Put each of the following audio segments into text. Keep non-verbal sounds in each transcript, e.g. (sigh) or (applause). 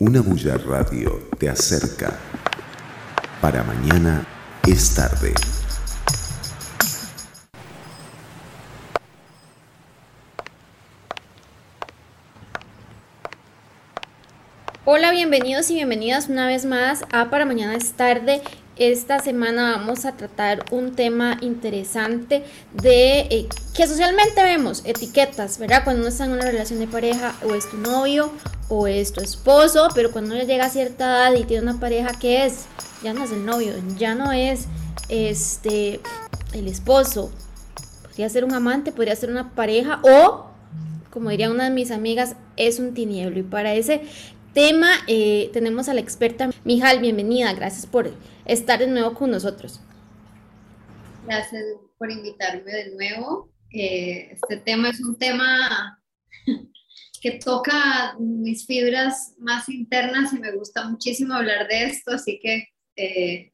Una bulla radio te acerca. Para mañana es tarde. Hola, bienvenidos y bienvenidas una vez más a Para Mañana es tarde. Esta semana vamos a tratar un tema interesante de eh, que socialmente vemos etiquetas, ¿verdad? Cuando uno está en una relación de pareja o es tu novio o es tu esposo, pero cuando uno llega a cierta edad y tiene una pareja que es, ya no es el novio, ya no es este el esposo, podría ser un amante, podría ser una pareja o como diría una de mis amigas, es un tinieblo. Y para ese tema eh, tenemos a la experta Mijal, bienvenida, gracias por estar de nuevo con nosotros. Gracias por invitarme de nuevo. Eh, este tema es un tema (laughs) que toca mis fibras más internas y me gusta muchísimo hablar de esto, así que eh,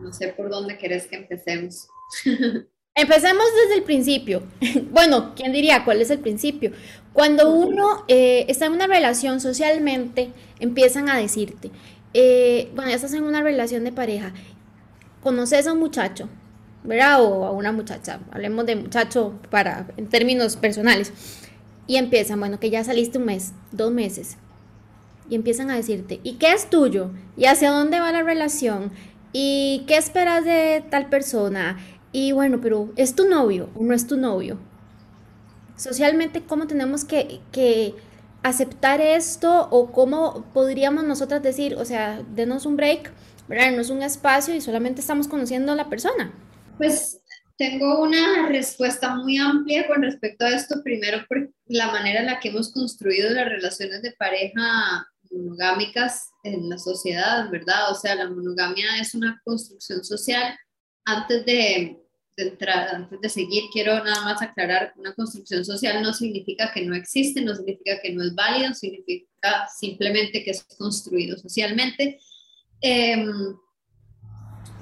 no sé por dónde querés que empecemos. (laughs) Empecemos desde el principio. (laughs) Bueno, ¿quién diría cuál es el principio? Cuando uno eh, está en una relación socialmente, empiezan a decirte, eh, bueno, ya estás en una relación de pareja, conoces a un muchacho, ¿verdad? O a una muchacha, hablemos de muchacho para, en términos personales, y empiezan, bueno, que ya saliste un mes, dos meses, y empiezan a decirte, ¿y qué es tuyo? ¿Y hacia dónde va la relación? ¿Y qué esperas de tal persona? Y bueno, pero ¿es tu novio o no es tu novio? Socialmente, ¿cómo tenemos que, que aceptar esto o cómo podríamos nosotras decir, o sea, denos un break, ¿verdad? No es un espacio y solamente estamos conociendo a la persona. Pues tengo una respuesta muy amplia con respecto a esto. Primero, por la manera en la que hemos construido las relaciones de pareja monogámicas en la sociedad, ¿verdad? O sea, la monogamia es una construcción social antes de, de antes de seguir, quiero nada más aclarar, una construcción social no significa que no existe, no significa que no es válido, significa simplemente que es construido socialmente. Em,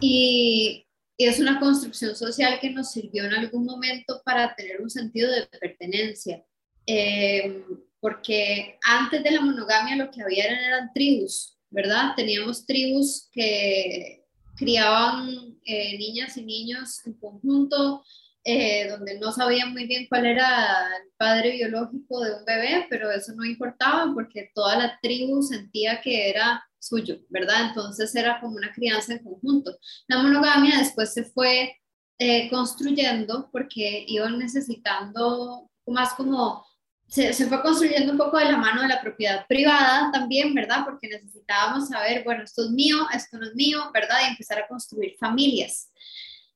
y, es una construcción social que nos sirvió en algún momento para tener un sentido de pertenencia. Em, porque antes de la monogamia lo que había eran tribus, ¿verdad? Teníamos tribus que criaban niñas y niños en conjunto, eh, donde no sabían muy bien cuál era el padre biológico de un bebé, pero eso no importaba porque toda la tribu sentía que era suyo, ¿verdad? Entonces era como una crianza en conjunto. La monogamia después se fue eh, construyendo porque iban necesitando más como se, fue construyendo un poco de la mano de la propiedad privada también, ¿verdad? Porque necesitábamos saber, bueno, esto es mío, esto no es mío, ¿verdad? Y empezar a construir familias.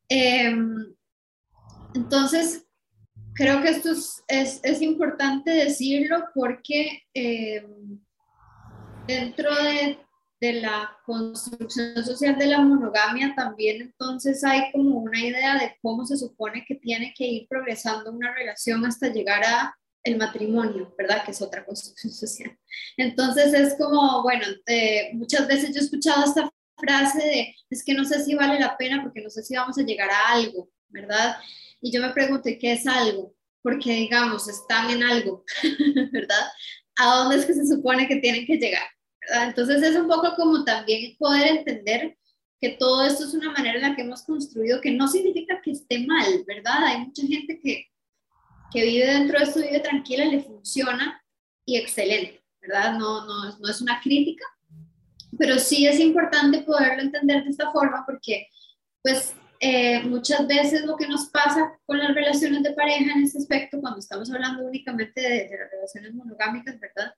Em, entonces, creo que esto es, es, importante decirlo porque em, dentro de, de la construcción social de la monogamia también entonces hay como una idea de cómo se supone que tiene que ir progresando una relación hasta llegar a el matrimonio, ¿verdad? Que es otra construcción (laughs) social. Entonces es como, bueno, muchas veces yo he escuchado esta frase de, es que no sé si vale la pena porque no sé si vamos a llegar a algo, ¿verdad? Y yo me pregunto, ¿qué es algo? Porque, digamos, están en algo, (laughs) ¿verdad? ¿A dónde es que se supone que tienen que llegar? Entonces es un poco como también poder entender que todo esto es una manera en la que hemos construido, que no significa que esté mal, ¿verdad? Hay mucha gente que, que vive dentro de esto, vive tranquila, le funciona y excelente, ¿verdad? No, no, no es una crítica, pero sí es importante poderlo entender de esta forma porque, pues, eh, muchas veces lo que nos pasa con las relaciones de pareja en este aspecto, cuando estamos hablando únicamente de, las relaciones monogámicas, ¿verdad?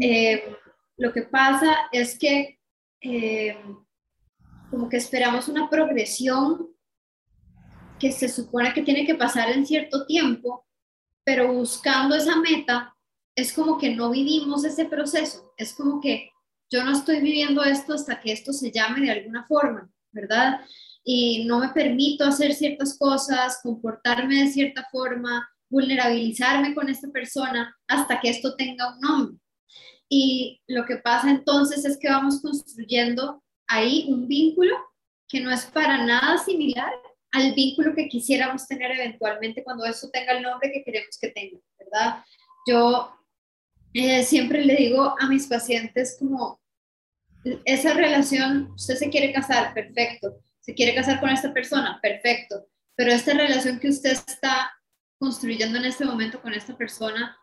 Eh, lo que pasa es que eh, como que esperamos una progresión que se supone que tiene que pasar en cierto tiempo pero buscando esa meta, es como que no vivimos ese proceso, es como que yo no estoy viviendo esto hasta que esto se llame de alguna forma, ¿verdad? Y no me permito hacer ciertas cosas, comportarme de cierta forma, vulnerabilizarme con esta persona hasta que esto tenga un nombre. Y lo que pasa entonces es que vamos construyendo ahí un vínculo que no es para nada similar al vínculo que quisiéramos tener eventualmente cuando eso tenga el nombre que queremos que tenga, ¿verdad? Yo eh, siempre le digo a mis pacientes como, esa relación, usted se quiere casar, perfecto, se quiere casar con esta persona, perfecto, pero esta relación que usted está construyendo en este momento con esta persona,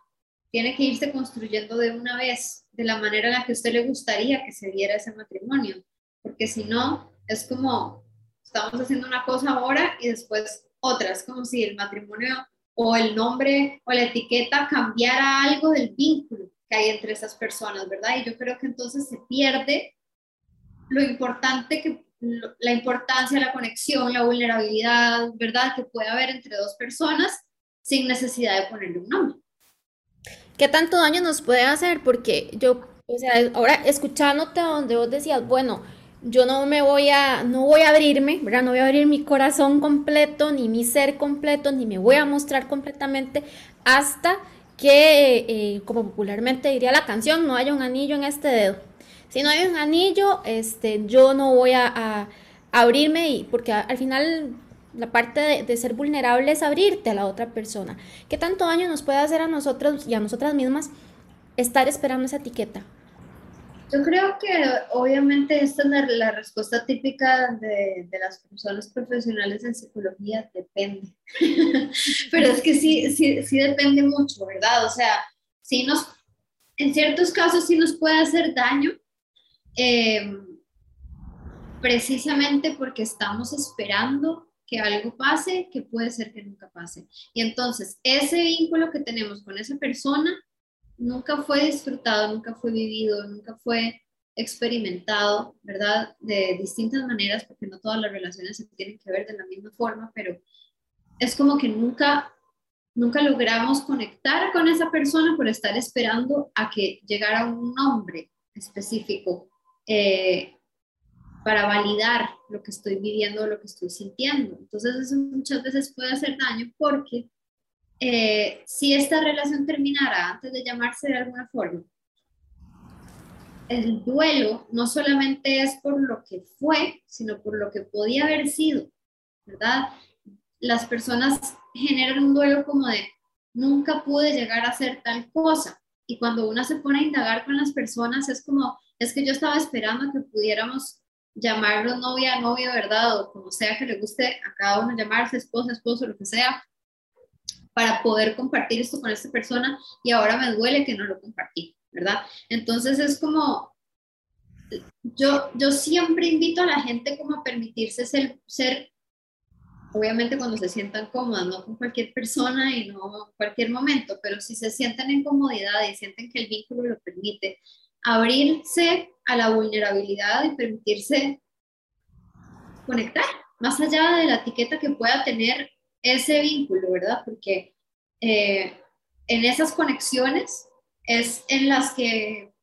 tiene que irse construyendo de una vez, de la manera en la que usted le gustaría que se diera ese matrimonio, porque si no, es como, estamos haciendo una cosa ahora y después otra, es como si el matrimonio o el nombre o la etiqueta cambiara algo del vínculo que hay entre esas personas, ¿verdad? Y yo creo que entonces se pierde lo importante que, la importancia, la conexión, la vulnerabilidad, ¿verdad? Que puede haber entre dos personas sin necesidad de ponerle un nombre. ¿Qué tanto daño nos puede hacer? Porque yo, o sea, ahora escuchándote donde vos decías, bueno, yo no me voy a, no voy a abrirme, ¿verdad? No voy a abrir mi corazón completo, ni mi ser completo, ni me voy a mostrar completamente hasta que, eh, como popularmente diría la canción, no haya un anillo en este dedo. Si no hay un anillo, este, yo no voy a, abrirme y, porque al final la parte de, de, ser vulnerable es abrirte a la otra persona. ¿Qué tanto daño nos puede hacer a nosotros y a nosotras mismas estar esperando esa etiqueta? Yo creo que obviamente esta es la, respuesta típica de, de, las personas profesionales en psicología, depende. (laughs) Pero es que sí, sí, sí depende mucho, ¿verdad? O sea, sí nos, en ciertos casos sí nos puede hacer daño, eh, precisamente porque estamos esperando que algo pase que puede ser que nunca pase. Y entonces ese vínculo que tenemos con esa persona nunca fue disfrutado, nunca fue vivido, nunca fue experimentado, ¿verdad? De distintas maneras, porque no todas las relaciones se tienen que ver de la misma forma, pero es como que nunca, nunca logramos conectar con esa persona por estar esperando a que llegara un nombre específico eh, para validar lo que estoy viviendo, lo que estoy sintiendo. Entonces eso muchas veces puede hacer daño porque eh, si esta relación terminara antes de llamarse de alguna forma, el duelo no solamente es por lo que fue, sino por lo que podía haber sido, ¿verdad? Las personas generan un duelo como de, nunca pude llegar a hacer tal cosa. Y cuando uno se pone a indagar con las personas, es como, es que yo estaba esperando que pudiéramos llamarlo novia, novio, ¿verdad? O como sea que le guste a cada uno llamarse esposa, esposo, lo que sea, para poder compartir esto con esta persona y ahora me duele que no lo compartí, ¿verdad? Entonces es como, yo, yo siempre invito a la gente como a permitirse ser, ser, obviamente cuando se sientan cómodas, no con cualquier persona y no cualquier momento, pero si se sienten en comodidad y sienten que el vínculo lo permite, abrirse a la vulnerabilidad y permitirse conectar, más allá de la etiqueta que pueda tener ese vínculo, ¿verdad? Porque eh, en esas conexiones es en las que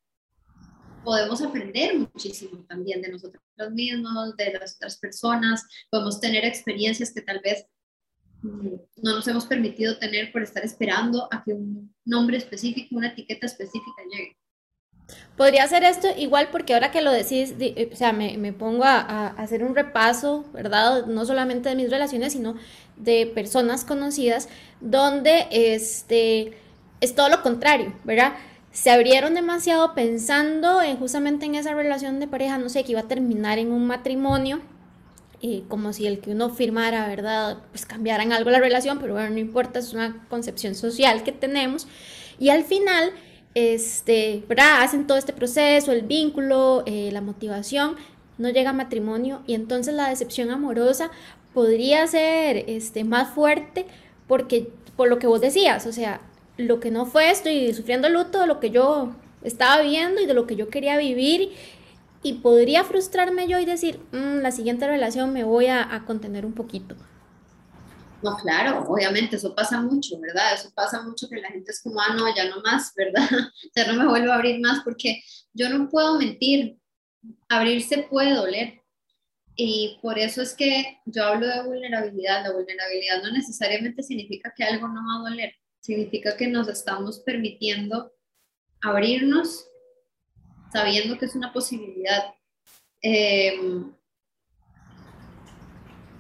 podemos aprender muchísimo también de nosotros mismos, de las otras personas, podemos tener experiencias que tal vez mm, no nos hemos permitido tener por estar esperando a que un nombre específico, una etiqueta específica llegue. Podría ser esto igual porque ahora que lo decís, eh, o sea, me, me pongo a, a, hacer un repaso, ¿verdad? No solamente de mis relaciones, sino de personas conocidas, donde este, es todo lo contrario, ¿verdad? Se abrieron demasiado pensando en, justamente en esa relación de pareja, no sé, que iba a terminar en un matrimonio, y como si el que uno firmara, ¿verdad? Pues cambiara en algo la relación, pero bueno, no importa, es una concepción social que tenemos. Y al final este, ¿verdad? Hacen todo este proceso, el vínculo, eh, la motivación, no llega a matrimonio y entonces la decepción amorosa podría ser este, más fuerte porque, por lo que vos decías, o sea, lo que no fue, estoy sufriendo luto de lo que yo estaba viviendo y de lo que yo quería vivir y podría frustrarme yo y decir, mm, la siguiente relación me voy a, a contener un poquito. No, claro, obviamente, eso pasa mucho, ¿verdad? Eso pasa mucho que la gente es como, ah, no, ya no más, (laughs) ¿verdad? ya no me vuelvo a abrir más porque yo no puedo mentir, abrirse puede doler. Y por eso es que yo hablo de vulnerabilidad. La vulnerabilidad no necesariamente significa que algo no va a doler, significa que nos estamos permitiendo abrirnos sabiendo que es una posibilidad. Eh,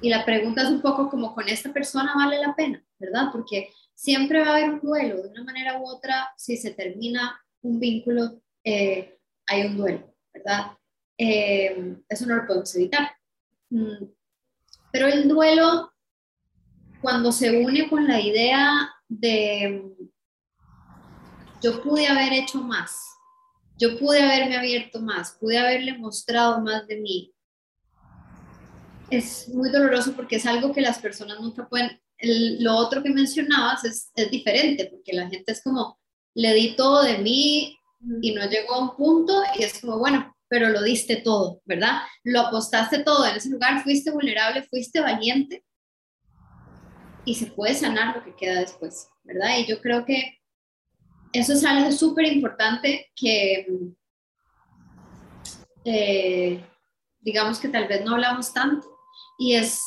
y la pregunta es un poco como con esta persona vale la pena, ¿verdad? Porque siempre va a haber un duelo de una manera u otra si se termina un vínculo eh, hay un duelo, ¿verdad? Eh, eso no lo podemos evitar. Mm, pero el duelo, cuando se une con la idea de yo pude haber hecho más, yo pude haberme abierto más, pude haberle mostrado más de mí, es muy doloroso porque es algo que las personas nunca pueden, lo otro que mencionabas es, es diferente, porque la gente es como, le di todo de mí y no llegó a un punto y es como, bueno, pero lo diste todo, ¿verdad? Lo apostaste todo en ese lugar, fuiste vulnerable, fuiste valiente y se puede sanar lo que queda después, ¿verdad? Y yo creo que eso es algo súper importante que, eh, digamos que tal vez no hablamos tanto y es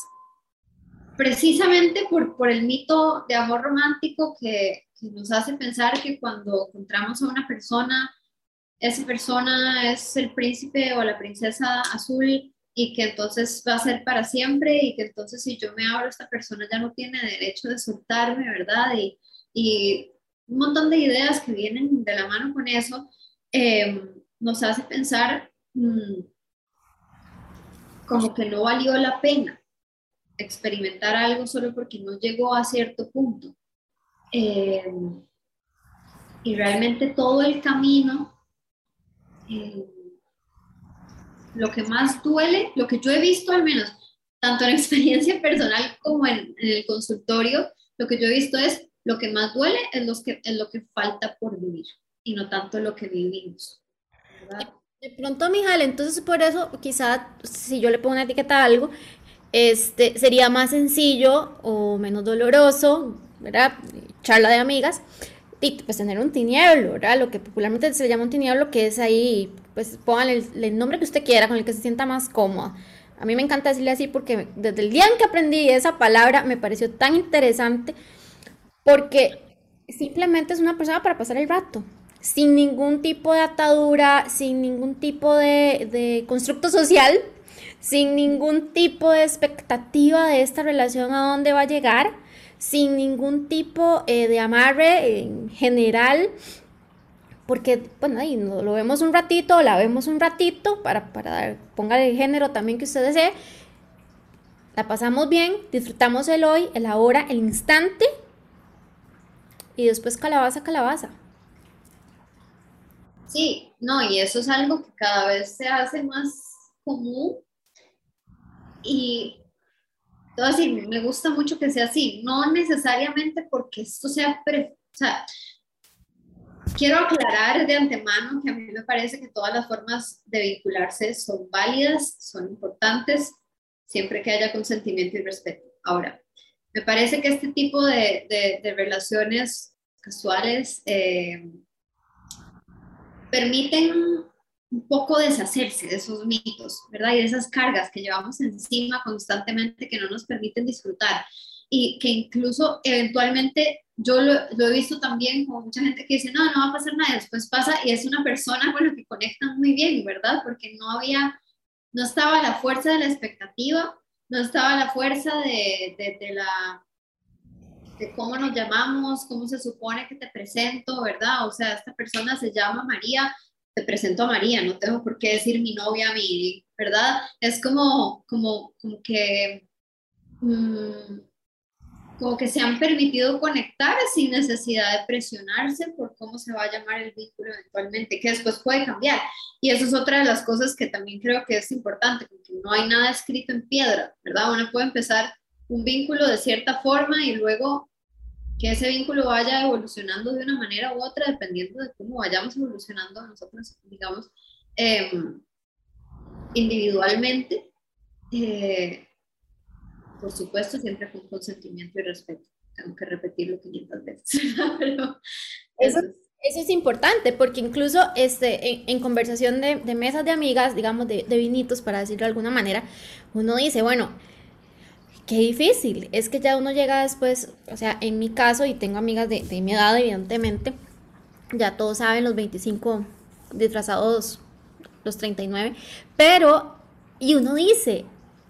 precisamente por, por el mito de amor romántico que, nos hace pensar que cuando encontramos a una persona esa persona es el príncipe o la princesa azul y que entonces va a ser para siempre y que entonces si yo me abro esta persona ya no tiene derecho de soltarme, ¿verdad? Y, y un montón de ideas que vienen de la mano con eso em, nos hace pensar mm, como que no valió la pena experimentar algo solo porque no llegó a cierto punto. Em, y realmente todo el camino eh, lo que más duele, lo que yo he visto al menos, tanto en (laughs) experiencia personal como en, el consultorio, lo que yo he visto es lo que más duele es lo que, es lo que falta por vivir y no tanto lo que vivimos. De pronto, Mijal, entonces por eso quizá si yo le pongo una etiqueta a algo, este, sería más sencillo o menos doloroso, ¿verdad? Charla de amigas, y pues tener un tinieblo, ¿verdad? Lo que popularmente se llama un tinieblo, que es ahí, pues pónganle el, nombre que usted quiera, con el que se sienta más cómoda. A mí me encanta decirle así porque desde el día en que aprendí esa palabra me pareció tan interesante porque simplemente es una persona para pasar el rato, sin ningún tipo de atadura, sin ningún tipo de, de constructo social, sin ningún tipo de expectativa de esta relación a dónde va a llegar sin ningún tipo eh, de amarre en general, porque, bueno, ahí lo vemos un ratito, la vemos un ratito, para, para dar, ponga el género también que usted desee, la pasamos bien, disfrutamos el hoy, el ahora, el instante, y después calabaza, calabaza. Sí, no, y eso es algo que cada vez se hace más común y así, me gusta mucho que sea así, no necesariamente porque esto sea, sea, quiero aclarar de antemano que a mí me parece que todas las formas de vincularse son válidas, son importantes, siempre que haya consentimiento y respeto. Ahora, me parece que este tipo de, de, relaciones casuales eh, permiten un poco deshacerse de esos mitos, ¿verdad? Y de esas cargas que llevamos encima constantemente que no nos permiten disfrutar y que incluso eventualmente yo lo, he visto también con mucha gente que dice, no, no va a pasar nada, después pasa y es una persona (laughs) con la que conectan muy bien, ¿verdad? Porque no había, no estaba la fuerza de la expectativa, no estaba la fuerza de, de, de la de cómo nos llamamos, cómo se supone que te presento, ¿verdad? O sea, esta persona se llama María, te presento a María, no tengo por qué decir mi novia, mi, ¿verdad? Es como, como, como que, mm, como que se han permitido conectar sin necesidad de presionarse por cómo se va a llamar el vínculo eventualmente, que después puede cambiar. Y eso es otra de las cosas que también creo que es importante, porque no hay nada escrito en piedra, ¿verdad? Uno puede empezar un vínculo de cierta forma y luego que ese vínculo vaya evolucionando de una manera u otra, dependiendo de cómo vayamos evolucionando nosotros, digamos, em, individualmente. Eh, por supuesto, siempre con consentimiento y respeto. Tengo que repetirlo 500 veces. (laughs) eso, eso, es importante, porque incluso este, en, conversación de, de, mesas de amigas, digamos, de, de vinitos, para decirlo de alguna manera, uno dice, bueno, qué difícil. Es que ya uno llega después, o sea, en mi caso, y tengo amigas de, mi edad, evidentemente, ya todos saben los 25 disfrazados, los 39, pero, y uno dice,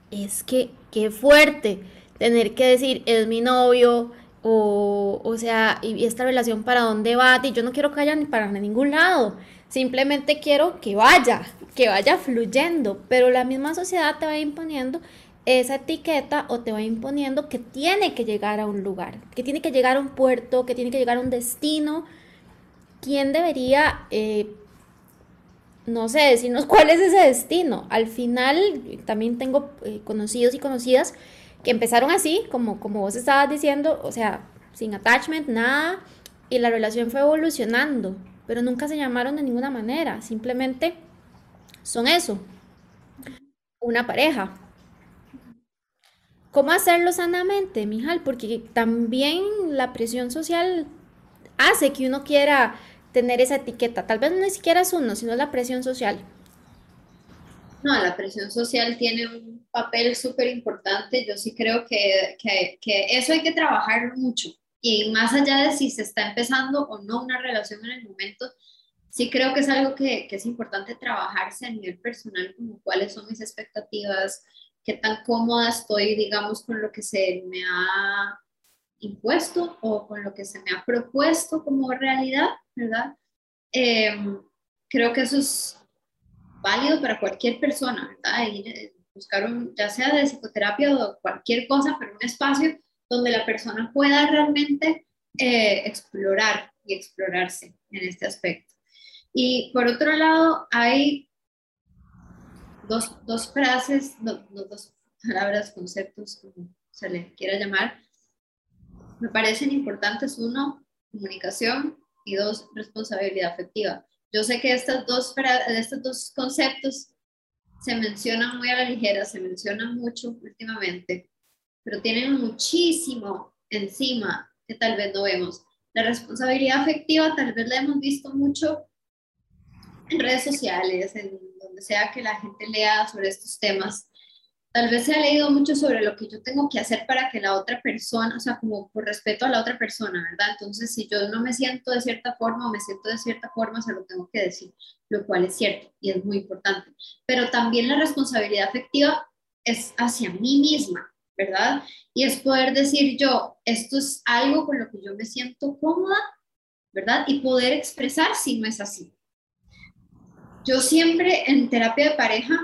es que qué fuerte tener que decir, es mi novio, O, o sea, y esta relación para dónde va, y yo no quiero que vaya ni para ningún lado, simplemente quiero que vaya, que vaya fluyendo, pero la misma sociedad te va imponiendo esa etiqueta o te va imponiendo que tiene que llegar a un lugar, que tiene que llegar a un puerto, que tiene que llegar a un destino. ¿Quién debería, eh, no sé, decirnos (laughs) cuál es ese destino? Al final, también tengo eh, conocidos y conocidas que empezaron así, como, como vos estabas diciendo, o sea, sin attachment, nada, y la relación fue evolucionando, pero nunca se llamaron de ninguna manera, simplemente son eso, una pareja. ¿Cómo hacerlo sanamente, Mijal? Porque también la presión social hace que uno quiera tener esa etiqueta. Tal vez no ni siquiera es uno, sino la presión social. No, la presión social tiene un papel súper importante. Yo sí creo que, que, que, eso hay que trabajar mucho. Y más allá de si se está empezando o no una relación en el momento, sí creo que es algo que, que es importante trabajarse a nivel personal, como cuáles son mis expectativas, qué tan cómoda estoy, digamos, con lo que se me ha impuesto o con lo que se me ha propuesto como realidad, ¿verdad? Em, creo que eso es válido para cualquier persona, ¿verdad? Ir, buscar un, ya sea de psicoterapia o cualquier cosa, pero un espacio donde la persona pueda realmente eh, explorar y explorarse en este aspecto. Y por otro lado, hay dos, dos frases, dos palabras, conceptos, como se le quiera llamar, me parecen importantes. Uno, comunicación y dos, responsabilidad afectiva. Yo sé que estas dos, estos dos conceptos se mencionan muy a la ligera, se mencionan mucho últimamente, pero tienen muchísimo encima que tal vez no vemos. La responsabilidad afectiva tal vez la hemos visto mucho en redes sociales, en donde sea que la gente lea sobre estos temas, tal vez se ha leído mucho sobre lo que yo tengo que hacer para que la otra persona, o sea, como por respeto a la otra persona, ¿verdad? Entonces, si yo no me siento de cierta forma o me siento de cierta forma, se lo tengo que decir, lo cual es cierto y es muy importante. Pero también la responsabilidad afectiva es hacia mí misma, ¿verdad? Y es poder decir yo, esto es algo con lo que yo me siento cómoda, ¿verdad? Y poder expresar si no es así. Yo siempre en terapia de pareja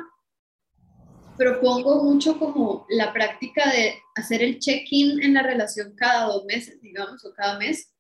propongo mucho como la práctica de hacer el check-in en la relación cada dos meses, digamos, o cada mes,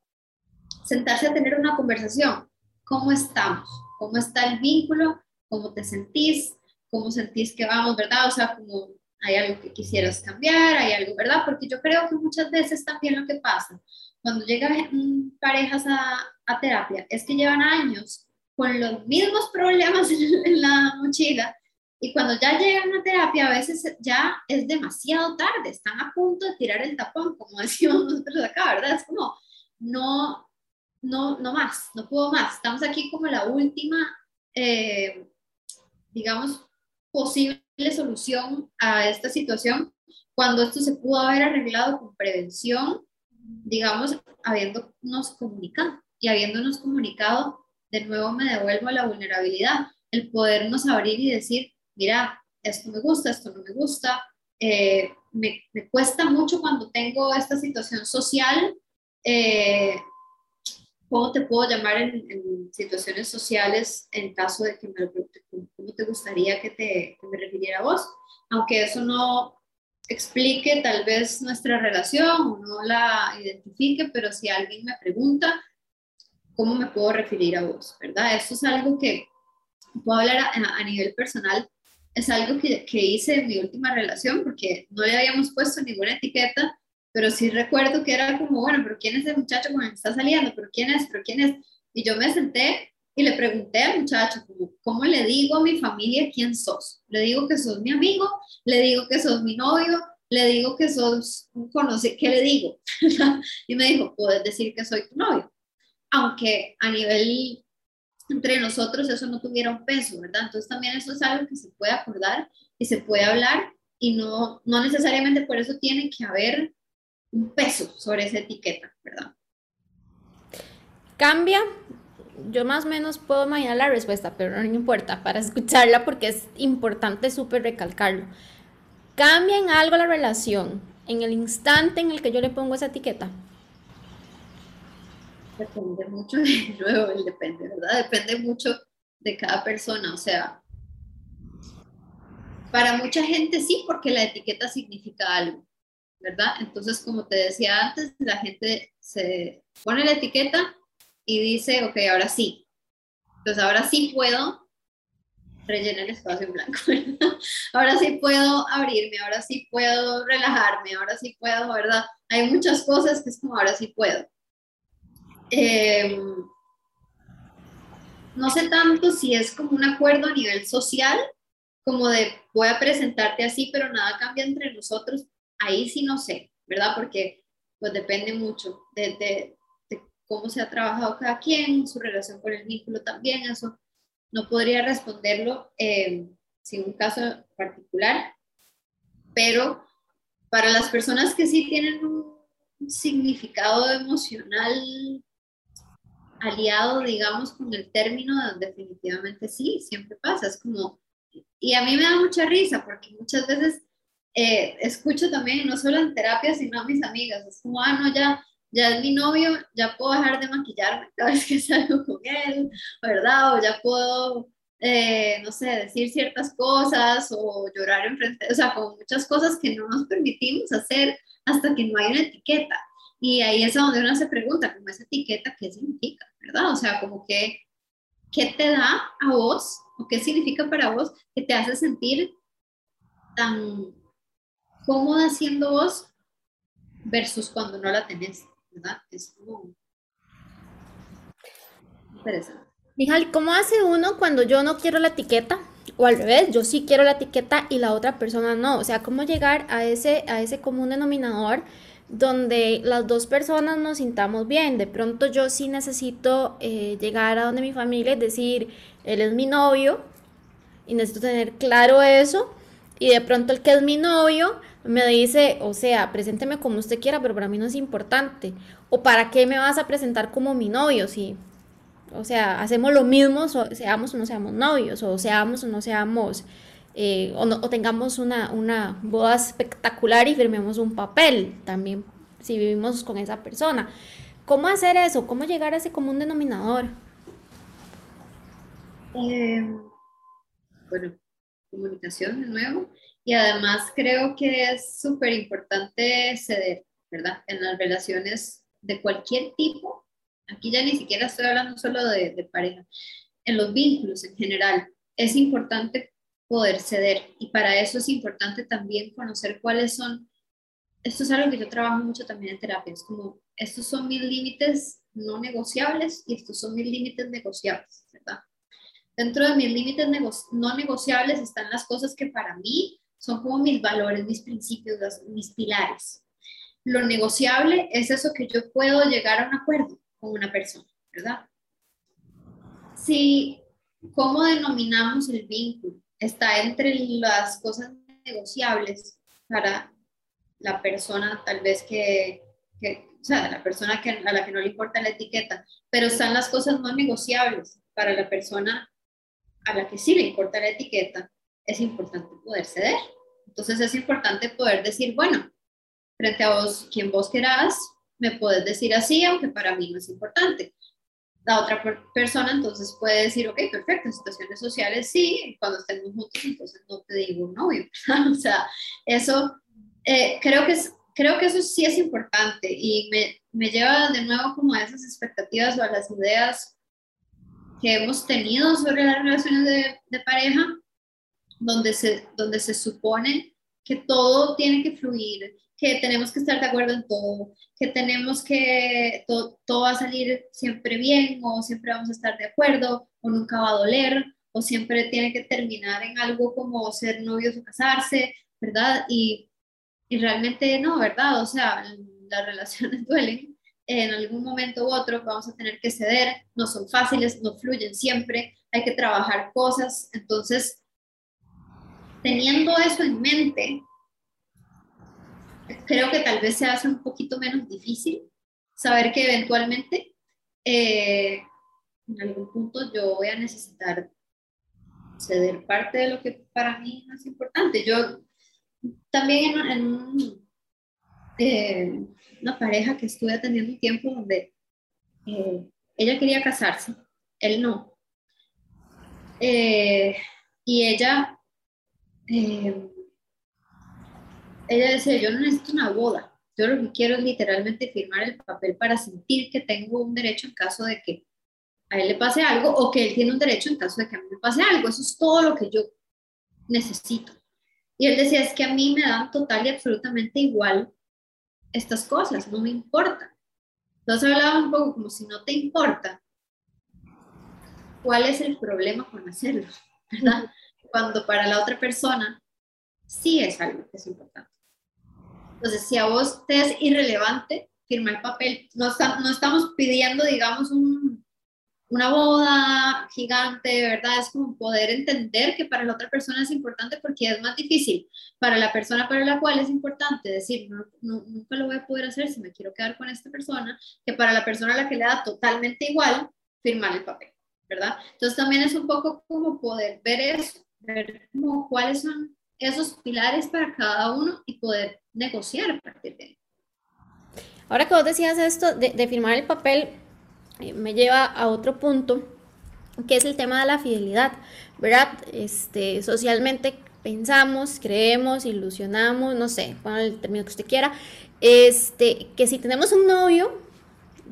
sentarse a tener una conversación. ¿Cómo estamos? ¿Cómo está el vínculo? ¿Cómo te sentís? ¿Cómo sentís que vamos, verdad? O sea, como hay algo que quisieras cambiar, hay algo, ¿verdad? Porque yo creo que muchas veces también lo que pasa cuando llegan parejas a, a terapia es que llevan años con los mismos problemas (laughs) en la mochila y cuando ya llegan a terapia, a veces ya es demasiado tarde, están a punto de tirar el tapón, como (laughs) decimos nosotros acá, ¿verdad? Es como, no, no, no más, no puedo más. Estamos aquí como la última, eh, digamos, posible solución a esta situación, cuando esto se pudo haber arreglado con prevención, digamos, habiéndonos comunicado y habiéndonos comunicado, de nuevo me devuelvo a la vulnerabilidad, el podernos abrir y decir, mira, esto me gusta, esto no me gusta. Eh, me, cuesta mucho cuando tengo esta situación social. Eh, ¿Cómo te puedo llamar en, situaciones sociales en caso de que me cómo te gustaría que, te, me refiriera a vos? Aunque eso no explique tal vez nuestra relación no la identifique, pero si alguien me pregunta, ¿cómo me puedo referir a vos? ¿Verdad? Esto es algo que puedo hablar a, a nivel personal es algo que, que, hice en mi última relación porque no le habíamos puesto ninguna etiqueta, pero sí recuerdo que era como, bueno, pero ¿quién es el muchacho con el que está saliendo? ¿Pero quién es? ¿Pero quién es? Y yo me senté y le pregunté al muchacho, ¿cómo le digo a mi familia quién sos? Le digo que sos mi amigo, le digo que sos mi novio, le digo que sos un conocido, ¿qué le digo? (laughs) y me dijo, puedes decir que soy tu novio. Aunque a nivel entre nosotros eso no tuviera un peso, ¿verdad? Entonces también eso es algo que se puede acordar y se puede hablar y no, no necesariamente por eso tiene que haber un peso sobre esa etiqueta, ¿verdad? Cambia. Yo más o menos puedo imaginar la respuesta, pero no importa para escucharla porque es importante súper recalcarlo. Cambia en algo la relación en el instante en el que yo le pongo esa etiqueta. Depende mucho, (laughs) depende, ¿verdad? Depende mucho de cada persona, o sea, para mucha gente sí, porque la etiqueta significa algo, ¿verdad? Entonces, como te decía antes, la gente se pone la etiqueta y dice, ok, ahora sí. Entonces, ahora sí puedo rellenar el espacio en blanco. (laughs) ahora sí puedo abrirme, ahora sí puedo relajarme, ahora sí puedo, ¿verdad? Hay muchas cosas que es como ahora sí puedo. Em, no sé tanto si es como un acuerdo a nivel social, como de voy a presentarte así, pero nada cambia entre nosotros. Ahí sí no sé, ¿verdad? Porque pues depende mucho de, cómo se ha trabajado cada quien, su relación con el vínculo también, eso no podría responderlo eh, sin un caso particular, pero para las personas que sí tienen un significado emocional aliado, digamos, con el término, definitivamente sí, siempre pasa, es como, y a mí me da mucha risa porque muchas veces eh, escucho también, no solo en terapia, sino a mis amigas, es como, ah, no, ya, ya es mi novio, ya puedo dejar de maquillarme (laughs) cada vez que salgo con él, ¿verdad? O ya puedo, eh, no sé, decir ciertas cosas o llorar enfrente, o sea, como muchas cosas que no nos permitimos hacer hasta que no hay una etiqueta. Y ahí es donde uno se pregunta, como esa etiqueta, ¿qué significa? ¿Verdad? O sea, como que, ¿qué te da a vos o qué significa para vos que te hace sentir tan cómoda siendo vos versus cuando no la tenés? ¿verdad? Es como interesante. Mijal, ¿cómo hace uno cuando yo no quiero la etiqueta? O al revés, yo sí quiero la etiqueta y la otra persona no. O sea, ¿cómo llegar a ese, a ese común denominador donde las dos personas nos sintamos bien? De pronto yo sí necesito eh, llegar a donde mi familia y decir, él es mi novio y necesito tener claro eso. Y de pronto el que es mi novio me dice, o sea, presénteme como usted quiera, pero para mí no es importante. O para qué me vas a presentar como mi novio, si, o sea, hacemos lo mismo, seamos o no seamos novios, o seamos o no seamos, eh, o, no, o tengamos una, una boda espectacular y firmemos un papel también, si vivimos con esa persona. ¿Cómo hacer eso? ¿Cómo llegar a ese común denominador? Eh, bueno, comunicación de nuevo. Y además creo que es súper importante ceder, ¿verdad? En las relaciones de cualquier tipo. Aquí ya ni siquiera estoy hablando solo de, de pareja. En los vínculos en general, es importante poder ceder. Y para eso es importante también conocer cuáles son, esto es algo que yo trabajo mucho también en terapia, es como, estos son mis límites no negociables y estos son mis límites negociables, ¿verdad? Dentro de mis límites no negociables están las cosas que para mí son como mis valores, mis principios, mis pilares. Lo negociable es eso que yo puedo llegar a un acuerdo con una persona, ¿verdad? Si, ¿cómo denominamos el vínculo? Está entre las cosas negociables para la persona tal vez que, que o sea, la persona que, a la que no le importa la etiqueta, pero están las cosas no negociables para la persona a la que sí le importa la etiqueta, es importante poder ceder. Entonces es importante poder decir, bueno, frente a vos, quien vos querás, me puedes decir así, aunque para mí no es importante. La otra persona entonces puede decir, ok, perfecto, situaciones sociales sí, cuando estemos juntos entonces no te digo novio. (laughs) o sea, eso eh, creo, que es, creo que eso sí es importante y me, me lleva de nuevo como a esas expectativas o a las ideas que hemos tenido sobre las relaciones de, de pareja, donde se, donde se supone que todo tiene que fluir, que tenemos que estar de acuerdo en todo, que tenemos que, todo, todo va a salir siempre bien o siempre vamos a estar de acuerdo o nunca va a doler o siempre tiene que terminar en algo como ser novios o casarse, ¿verdad? Y, y realmente no, ¿verdad? O sea, las relaciones (laughs) duelen en algún momento u otro vamos a tener que ceder, no son fáciles, no fluyen siempre, hay que trabajar cosas. Entonces, teniendo eso en mente, creo que tal vez se hace un poquito menos difícil saber que eventualmente eh, en algún punto yo voy a necesitar ceder parte de lo que para mí es importante. Yo también en, eh, una pareja que estuve atendiendo un tiempo donde eh, ella quería casarse, él no. Y ella, ella decía, yo no necesito una boda, yo lo que quiero es literalmente firmar el papel para sentir que tengo un derecho en caso de que a él le pase algo o que él tiene un derecho en caso de que a mí me pase algo. Eso es todo lo que yo necesito. Y él decía, es que a mí me dan total y absolutamente igual estas cosas, no me importa. Entonces hablaba un poco como si no te importa, ¿cuál es el problema con hacerlo? ¿Verdad? Cuando para la otra persona sí es algo que es importante. Entonces, si a vos te es irrelevante firmar el papel, no, no estamos pidiendo, digamos, un, una boda gigante, ¿verdad? Es como poder entender que para la otra persona es importante porque es más difícil. Para la persona para la cual es importante decir, no, nunca lo voy a poder hacer si me quiero quedar con esta persona, que para la persona a la que le da totalmente igual firmar el papel, ¿verdad? Entonces también es un poco como poder ver eso, ver como cuáles son esos pilares para cada uno y poder negociar a partir de ahí. Ahora que vos decías esto de, de firmar el papel, eh, me lleva a otro punto, que es el tema de la fidelidad, ¿verdad? Este, socialmente pensamos, creemos, ilusionamos, no sé, con el término que usted quiera, este, que si tenemos un novio,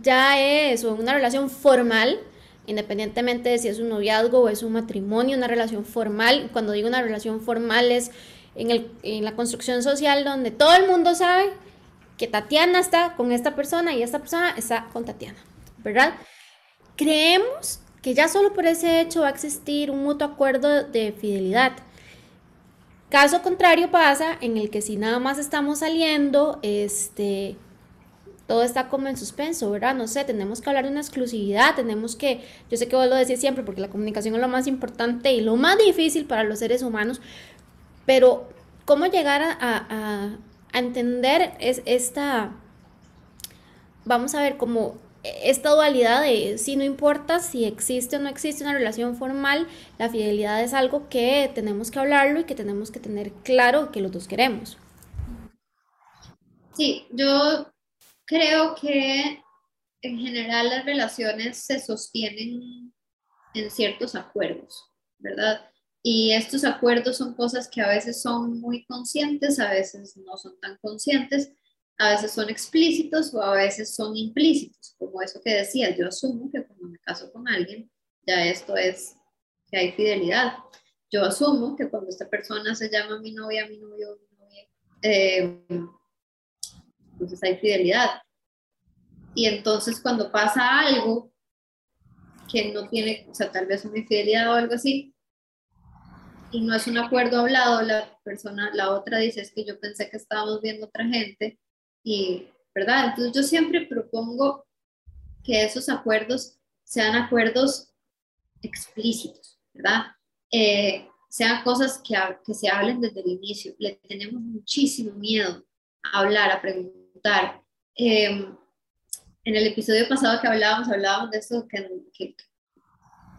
ya es una relación formal, independientemente de si es un noviazgo o es un matrimonio, una relación formal. Cuando digo una relación formal es en, el, en la construcción social donde todo el mundo sabe que Tatiana está con esta persona y esta persona está con Tatiana. ¿verdad? Creemos que ya solo por ese hecho va a existir un mutuo acuerdo de fidelidad. Caso contrario pasa en el que si nada más estamos saliendo, este, todo está como en suspenso, ¿verdad? No sé, tenemos que hablar de una exclusividad, tenemos que, yo sé que vos lo decís siempre, porque la comunicación es lo más importante y lo más difícil para los seres humanos, pero ¿cómo llegar a, entender es esta, vamos a ver, como esta dualidad de si no importa si existe o no existe una relación formal, la fidelidad es algo que tenemos que hablarlo y que tenemos que tener claro que los dos queremos. Sí, yo creo que en general las relaciones se sostienen en ciertos acuerdos, ¿verdad? Y estos acuerdos son cosas que a veces son muy conscientes, a veces no son tan conscientes, a veces son explícitos o a veces son implícitos, como eso que decía, yo asumo que cuando me caso con alguien, ya esto es que hay fidelidad. Yo asumo que cuando esta persona se llama mi novia, mi novio, mi novia, eh, entonces hay fidelidad. Y entonces cuando pasa algo que no tiene, o sea, tal vez una infidelidad o algo así, y no es un acuerdo hablado, la persona, la otra dice, es que yo pensé que estábamos viendo otra gente, y, ¿verdad? Entonces yo siempre propongo que esos acuerdos sean acuerdos explícitos, ¿verdad? Eh, sean cosas que, que se hablen desde el inicio. Le tenemos muchísimo miedo a hablar, a preguntar. Em, en el episodio pasado que hablábamos, hablábamos de eso, que,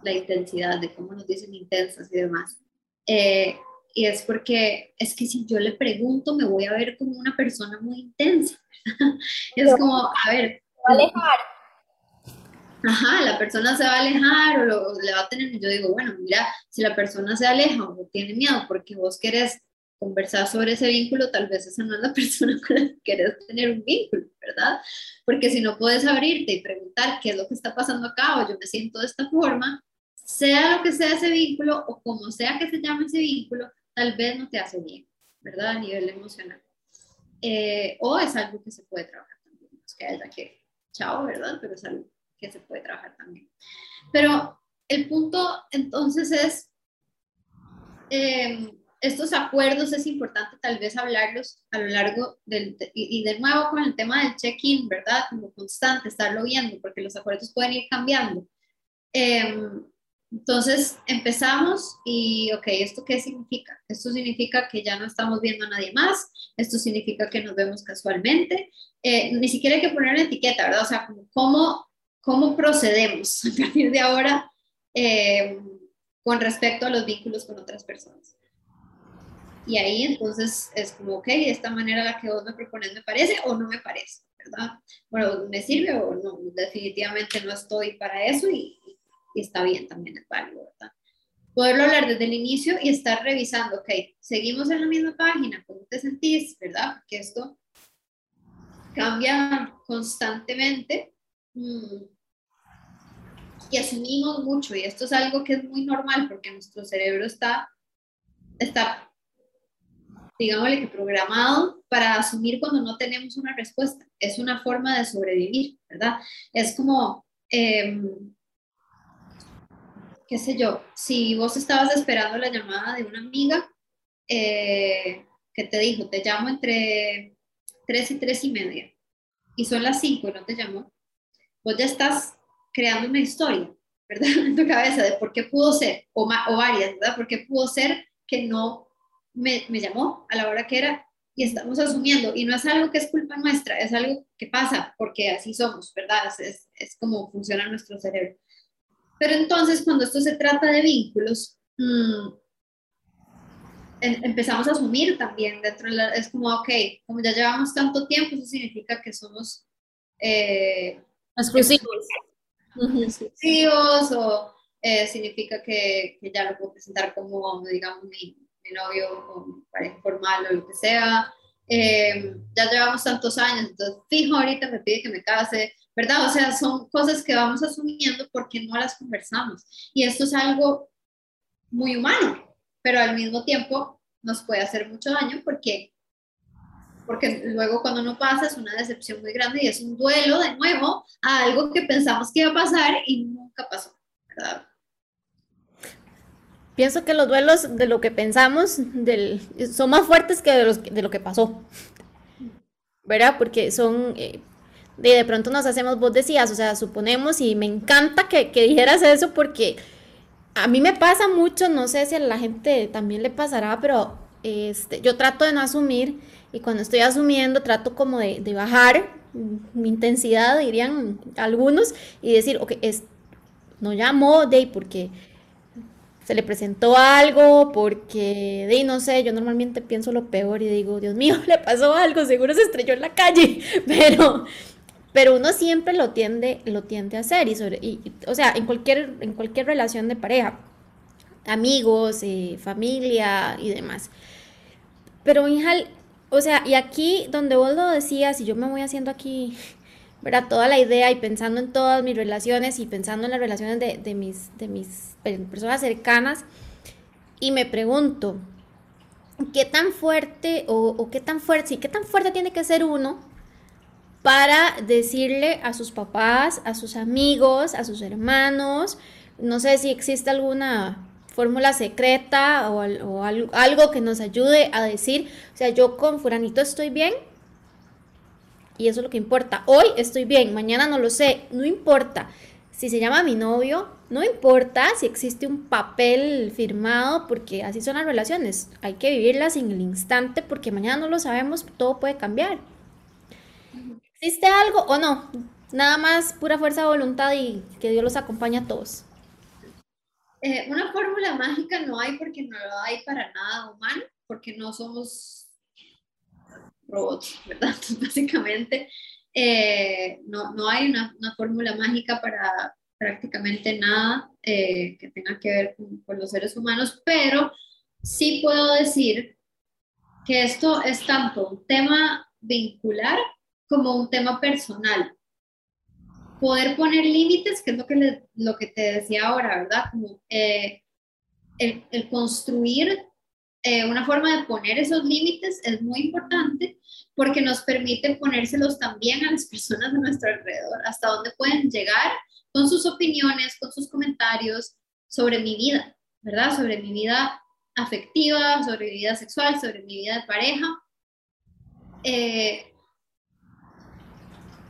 la intensidad, de cómo nos dicen intensas y demás. Eh, y es porque es que si yo le pregunto me voy a ver como una persona muy intensa. (laughs) es como, a ver. Va a alejar. Ajá, la persona se va a alejar o, le va a tener, yo digo, bueno, mira, si la persona se aleja o tiene miedo porque vos querés conversar sobre ese vínculo, tal vez esa no es la (laughs) persona con la que querés tener un vínculo, ¿verdad? Porque si no puedes abrirte y preguntar qué es lo que está pasando acá o yo me siento de esta forma, sea lo que sea ese vínculo o como sea que se llame ese vínculo, tal vez no te hace bien, ¿verdad? A nivel emocional. Eh, o es algo que se puede trabajar también. Es que haya que, chao, ¿verdad? Pero es algo que se puede trabajar también. Pero el punto entonces es, em, estos acuerdos es importante tal vez hablarlos a lo largo del, y, de nuevo con el tema del check-in, ¿verdad? Como constante, estarlo viendo, porque los acuerdos pueden ir cambiando. Eh, entonces empezamos y, ok, ¿esto qué significa? Esto significa que ya no estamos viendo a nadie más, esto significa que nos vemos casualmente, eh, ni siquiera hay que poner una etiqueta, ¿verdad? O sea, ¿cómo, cómo procedemos a partir de ahora eh, con respecto a los vínculos con otras personas? Y ahí entonces es como, ok, esta manera la que vos me propones me parece o no me parece, ¿verdad? Bueno, me sirve o no, definitivamente no estoy para eso y, y está bien también, es válido, ¿verdad? Poderlo hablar desde el inicio y estar revisando, ok, seguimos en la misma página, ¿cómo te sentís, verdad? Porque esto cambia constantemente. Mm, y asumimos mucho, y esto es algo que es muy normal porque nuestro cerebro está, está digámosle que programado para asumir cuando no tenemos una respuesta. Es una forma de sobrevivir, ¿verdad? Es como, em, qué sé yo, si vos estabas esperando la llamada de una amiga eh, que te dijo, te llamo entre 3 y 3 y media, y son las 5 y no te llamó, vos ya estás creando una historia, ¿verdad? (laughs) En tu cabeza de por qué pudo ser, o, o varias, ¿verdad? ¿Por qué pudo ser que no me, me llamó a la hora que era? Y estamos asumiendo, y no es algo que es culpa nuestra, es algo que pasa porque así somos, ¿verdad? Es, es, como funciona nuestro cerebro. Pero entonces, cuando esto se trata de vínculos, mmm, empezamos a asumir también dentro de la, es como, ok, como ya llevamos tanto tiempo, eso significa que somos eh, exclusivos exclusivos o eh, significa que, que, ya lo puedo presentar como, digamos, mi, mi novio o mi pareja formal o lo que sea. Eh, ya llevamos tantos años, entonces fijo ahorita me pide que me case, ¿verdad? O sea, son cosas que vamos asumiendo porque no las conversamos. Y esto es algo muy humano, pero al mismo tiempo nos puede hacer mucho daño porque porque luego cuando no pasa es una decepción muy grande y es un duelo de nuevo a algo que pensamos que iba a pasar y nunca pasó. Pienso que los duelos de lo que pensamos del, son más fuertes que de, los, de lo que pasó, ¿verdad? Porque son, eh, de, de, pronto nos hacemos, vos decías, o sea, suponemos, y me encanta que, que dijeras eso porque a mí me pasa mucho, no sé si a la gente también le pasará, pero este, yo trato de no asumir y cuando estoy asumiendo trato como de, bajar mi intensidad, dirían algunos, y decir, ok, es, no llamó de porque se le presentó algo, porque de no sé, yo normalmente pienso lo peor y digo, Dios mío, (laughs) le pasó algo, seguro se estrelló en la calle, (laughs) pero, pero uno siempre lo tiende, lo tiende a hacer, y, o sea, en cualquier, en cualquier relación de pareja, amigos, eh, familia y demás. Pero, hija, o sea, y aquí donde vos lo decías, y yo me voy haciendo aquí, ¿verdad? Toda la idea y pensando en todas mis relaciones y pensando en las relaciones de, mis, de mis personas cercanas, y me pregunto, ¿qué tan fuerte o, qué tan fuerte, sí, qué tan fuerte tiene que ser uno para decirle a sus papás, a sus amigos, a sus hermanos, no sé si existe alguna fórmula secreta o, algo, que nos ayude a decir, o sea, yo con furanito estoy bien y eso es lo que importa. Hoy estoy bien, mañana no lo sé, no importa. Si se llama mi novio, no importa si existe un papel firmado, porque así son las relaciones. Hay que vivirlas en el instante porque mañana no lo sabemos, todo puede cambiar. ¿Existe algo o no? Nada más pura fuerza de voluntad y que Dios los acompañe a todos. Eh, una fórmula mágica no hay porque no lo hay para nada humano, porque no somos robots, ¿verdad? (laughs) Básicamente, eh, no, no, hay una, fórmula mágica para prácticamente nada eh, que tenga que ver con los seres humanos, pero sí puedo decir que esto es tanto un tema vincular como un tema personal poder poner límites, que es lo que, lo que te decía ahora, ¿verdad? Como eh, el, el, construir eh, una forma de poner esos límites es muy importante porque nos permite ponérselos también a las personas de nuestro alrededor, hasta dónde pueden llegar con sus opiniones, con sus comentarios sobre mi vida, ¿verdad? Sobre mi vida afectiva, sobre mi vida sexual, sobre mi vida de pareja. Eh,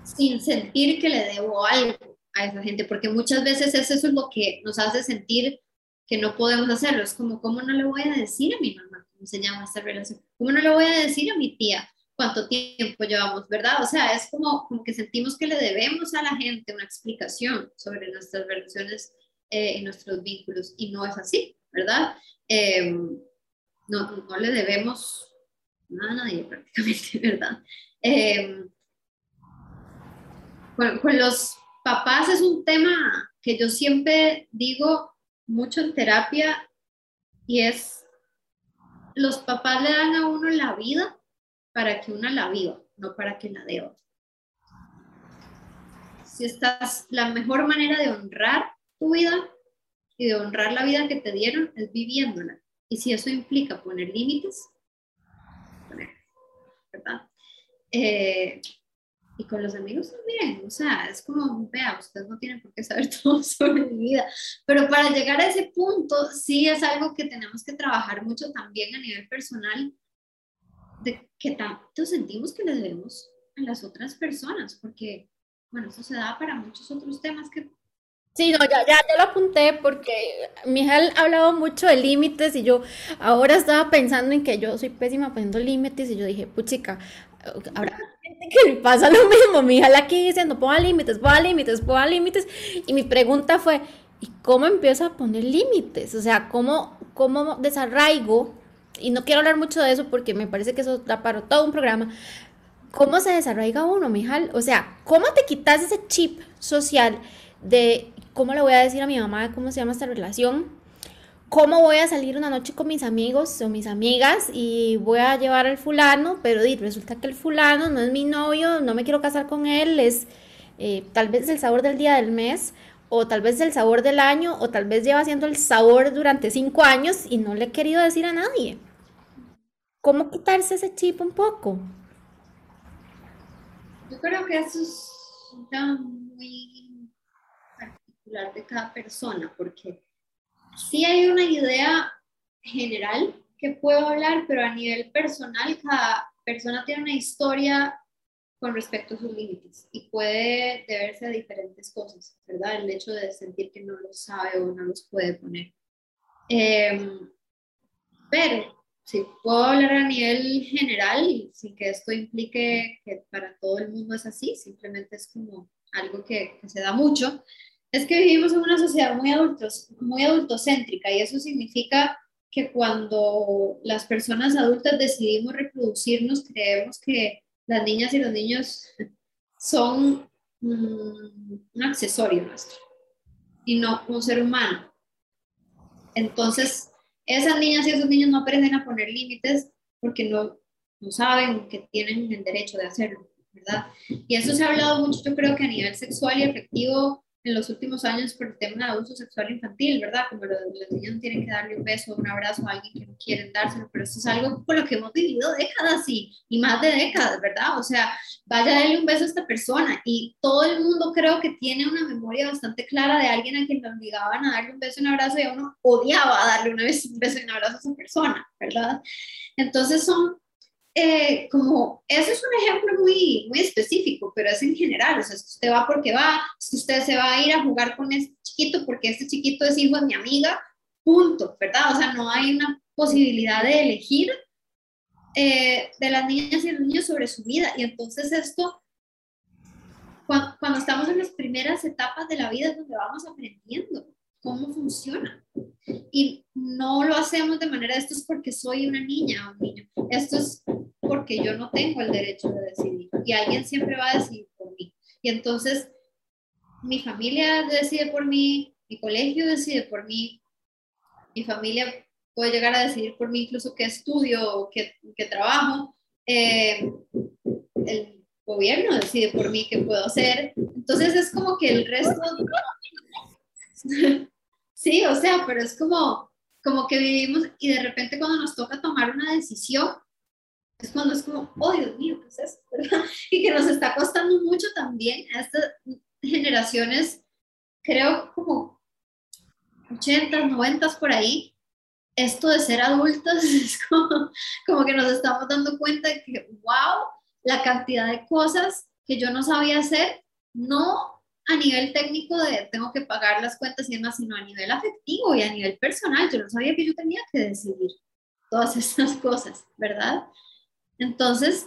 sin sentir que le debo algo a esa gente, porque muchas veces eso es lo que nos hace sentir que no podemos hacerlo. Es como, ¿cómo no le voy a decir a mi mamá cómo se llama esta relación? ¿Cómo no le voy a decir a mi tía cuánto tiempo llevamos, verdad? O sea, es como, como que sentimos que le debemos a la gente una explicación sobre nuestras relaciones eh, y nuestros vínculos, y no es así, ¿verdad? Em, no, no le debemos nada a nadie prácticamente, (laughs) ¿verdad? Eh, con, los papás es un tema que yo siempre digo mucho en terapia y es, los papás le dan a uno la vida para que uno la viva, no para que la deba. Si estás, la mejor manera de honrar tu vida y de honrar la vida que te dieron es viviéndola. Y si eso implica poner límites, ¿verdad? Eh, y con los amigos también, o sea, es como, vea, ustedes no tienen por qué saber (laughs) todo sobre mi vida, pero para llegar a ese punto sí es algo que tenemos que trabajar mucho también a nivel personal, de que tanto sentimos que le debemos a las otras personas, porque, bueno, eso se da para muchos otros temas que... Sí, no, ya, ya, ya lo apunté porque Mijal ha hablado mucho de límites y yo ahora estaba pensando en que yo soy pésima poniendo límites y yo dije, puchica, habrá gente que le pasa lo mismo, mi hija aquí diciendo, ponga límites, ponga límites, ponga límites, y mi pregunta fue, ¿y cómo empiezo a poner límites? O sea, ¿cómo, cómo desarraigo? Y no quiero hablar mucho de eso porque me parece que eso da para todo un programa. ¿Cómo se desarraiga uno, mijal? O sea, ¿cómo te quitas ese chip social de cómo le voy a decir a mi mamá cómo se llama esta relación? ¿Cómo voy a salir una noche con mis amigos o mis amigas y voy a llevar al fulano? Pero resulta que el fulano no es mi novio, no me quiero casar con él, es eh, tal vez el sabor del día del mes, o tal vez el sabor del año, o tal vez lleva siendo el sabor durante cinco años y no le he querido decir a nadie. ¿Cómo quitarse ese chip un poco? Yo creo que eso es muy particular de cada persona, porque sí hay una idea general que puedo hablar, pero a nivel personal, cada persona tiene una historia con respecto a sus límites y puede deberse a diferentes cosas, ¿verdad? El hecho de sentir que no los sabe o no los puede poner. Em, pero si puedo hablar a nivel general, sin que esto implique que para todo el mundo es así, simplemente es como algo que se da mucho, es que vivimos en una sociedad muy, adultos, muy adultocéntrica y eso significa que cuando las personas adultas decidimos reproducirnos, creemos que las niñas y los niños son un accesorio nuestro y no un ser humano. Entonces, esas niñas y esos niños no aprenden a poner límites porque no, no saben que tienen el derecho de hacerlo, ¿verdad? Y eso se ha hablado mucho, yo creo que a nivel sexual y afectivo en los últimos años por el tema de abuso sexual infantil, ¿verdad? Como los, niños tienen que darle un beso, un abrazo a alguien que no quieren dárselo, pero eso es algo por lo que hemos vivido décadas y, y más de décadas, ¿verdad? O sea, vaya a darle un beso a esta persona y todo el mundo creo que tiene una memoria bastante clara de alguien a quien le obligaban a darle un beso y un abrazo y a uno odiaba darle una vez un beso y un abrazo a esa persona, ¿verdad? Entonces son eh, como, eso es un ejemplo muy, muy específico, pero es en general, o sea, si usted va porque va, si usted se va a ir a jugar con este chiquito porque este chiquito es hijo de mi amiga, punto, ¿verdad? O sea, no hay una posibilidad de elegir eh, de las niñas y los niños sobre su vida. Y entonces esto, cuando, cuando estamos en las primeras etapas de la vida es donde vamos aprendiendo cómo funciona. Y no lo hacemos de manera, esto es porque soy una niña o un niño, esto es porque yo no tengo el derecho de decidir y alguien siempre va a decidir por mí. Y entonces mi familia decide por mí, mi colegio decide por mí, mi familia puede llegar a decidir por mí incluso qué estudio o qué, qué trabajo, eh, el gobierno decide por mí qué puedo hacer. Entonces es como que el resto... (laughs) sí, o sea, pero es como, como que vivimos y de repente cuando nos toca tomar una decisión, es cuando es como, oh Dios mío, ¿qué es esto? (laughs) Y que nos está costando mucho también a estas generaciones, creo como 80, 90 por ahí, esto de ser adultos (laughs) es como, como que nos estamos dando cuenta de que, wow, la cantidad de cosas que yo no sabía hacer, no a nivel técnico de tengo que pagar las cuentas y demás, sino a nivel afectivo y a nivel personal. Yo no sabía que yo tenía que decidir todas (laughs) estas cosas, ¿verdad? Entonces,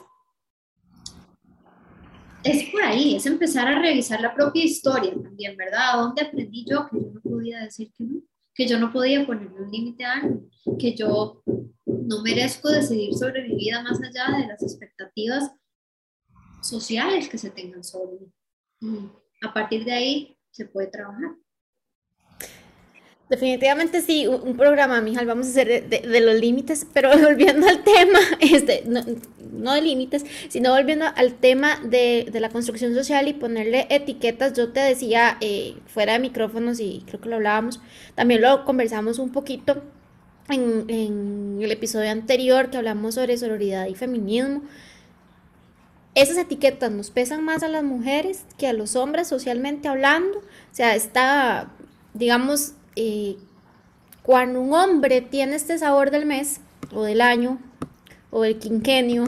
es por ahí, es empezar a revisar la propia historia también, ¿verdad? ¿Dónde aprendí yo que yo no podía decir que no? Que yo no podía ponerle un límite a algo, que yo no merezco decidir sobre mi vida más allá de las expectativas sociales que se tengan sobre mí. A partir de ahí se puede trabajar. Definitivamente sí, un programa, Mijal, vamos a hacer de, los límites, pero (laughs) volviendo al tema, este, no, de límites, sino volviendo al tema de, la construcción social y ponerle etiquetas, yo te decía eh, fuera de micrófonos y creo que lo hablábamos, también lo conversamos un poquito en, en el episodio anterior que hablamos sobre sororidad y feminismo. Esas etiquetas nos pesan más a las mujeres que a los hombres socialmente hablando, o sea, está, digamos, eh, cuando un hombre tiene este sabor del mes, o del año, o del quinquenio,